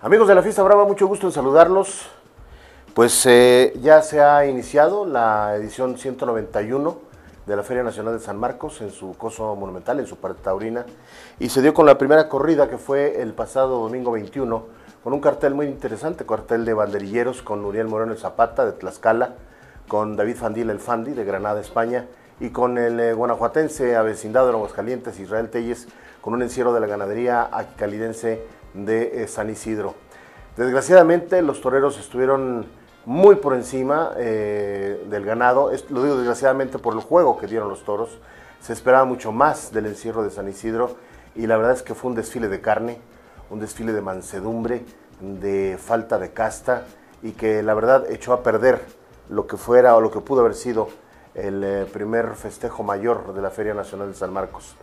Amigos de la Fiesta Brava, mucho gusto en saludarlos. Pues eh, ya se ha iniciado la edición 191 de la Feria Nacional de San Marcos en su coso monumental, en su parte taurina, y se dio con la primera corrida que fue el pasado domingo 21, con un cartel muy interesante, cartel de banderilleros con Uriel Moreno el Zapata de Tlaxcala, con David Fandil el Fandi de Granada, España, y con el eh, guanajuatense avecindado de Aguascalientes, Israel Telles, con un encierro de la ganadería calidense de eh, San Isidro. Desgraciadamente los toreros estuvieron muy por encima eh, del ganado, lo digo desgraciadamente por el juego que dieron los toros, se esperaba mucho más del encierro de San Isidro y la verdad es que fue un desfile de carne, un desfile de mansedumbre, de falta de casta y que la verdad echó a perder lo que fuera o lo que pudo haber sido el eh, primer festejo mayor de la Feria Nacional de San Marcos.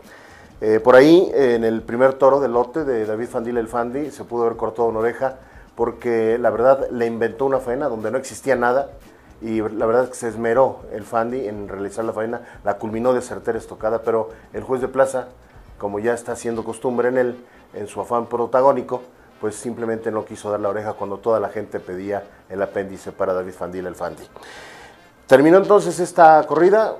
Eh, por ahí, en el primer toro del lote de David Fandil el Fandi, se pudo haber cortado una oreja porque la verdad le inventó una faena donde no existía nada y la verdad que se esmeró el Fandi en realizar la faena, la culminó de certera estocada, pero el juez de plaza, como ya está haciendo costumbre en él, en su afán protagónico, pues simplemente no quiso dar la oreja cuando toda la gente pedía el apéndice para David Fandil el Fandi. Terminó entonces esta corrida,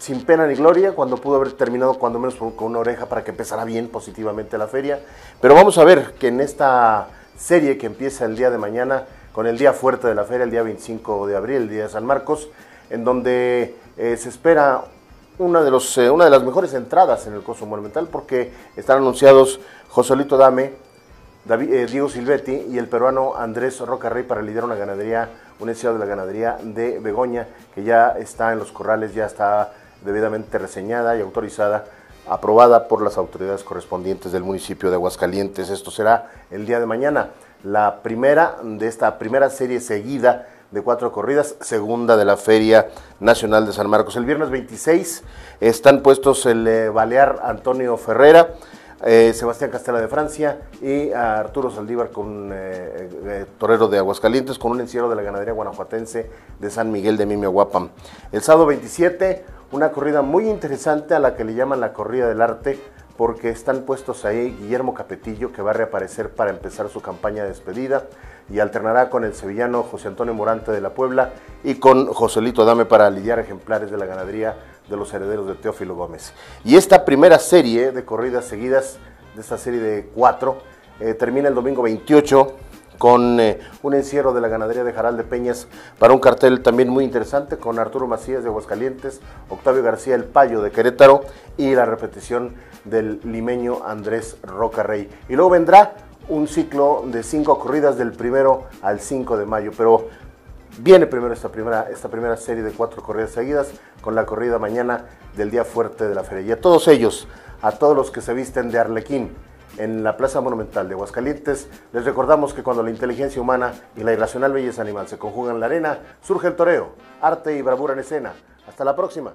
sin pena ni gloria, cuando pudo haber terminado cuando menos con una oreja para que empezara bien positivamente la feria. Pero vamos a ver que en esta serie que empieza el día de mañana, con el día fuerte de la feria, el día 25 de abril, el día de San Marcos, en donde eh, se espera una de, los, eh, una de las mejores entradas en el Coso Monumental, porque están anunciados Josolito Dame, David, eh, Diego Silvetti y el peruano Andrés Rocarrey para liderar una ganadería, un encierro de la ganadería de Begoña, que ya está en los corrales, ya está debidamente reseñada y autorizada, aprobada por las autoridades correspondientes del municipio de Aguascalientes. Esto será el día de mañana, la primera de esta primera serie seguida de cuatro corridas, segunda de la Feria Nacional de San Marcos. El viernes 26 están puestos el eh, Balear Antonio Ferrera, eh, Sebastián Castela de Francia y Arturo Saldívar con eh, torero de Aguascalientes con un encierro de la ganadería guanajuatense de San Miguel de Mimiohuapam. El sábado 27 una corrida muy interesante a la que le llaman la corrida del arte, porque están puestos ahí Guillermo Capetillo, que va a reaparecer para empezar su campaña de despedida, y alternará con el sevillano José Antonio Morante de la Puebla y con Joselito Dame para lidiar ejemplares de la ganadería de los herederos de Teófilo Gómez. Y esta primera serie de corridas seguidas, de esta serie de cuatro, eh, termina el domingo 28 con eh, un encierro de la ganadería de Jaral de Peñas para un cartel también muy interesante con Arturo Macías de Aguascalientes, Octavio García El Payo de Querétaro y la repetición del limeño Andrés Roca Rey. Y luego vendrá un ciclo de cinco corridas del primero al 5 de mayo, pero viene primero esta primera, esta primera serie de cuatro corridas seguidas con la corrida mañana del día fuerte de la feria. Y a todos ellos, a todos los que se visten de arlequín, en la Plaza Monumental de Aguascalientes. Les recordamos que cuando la inteligencia humana y la irracional belleza animal se conjugan en la arena, surge el toreo, arte y bravura en escena. Hasta la próxima.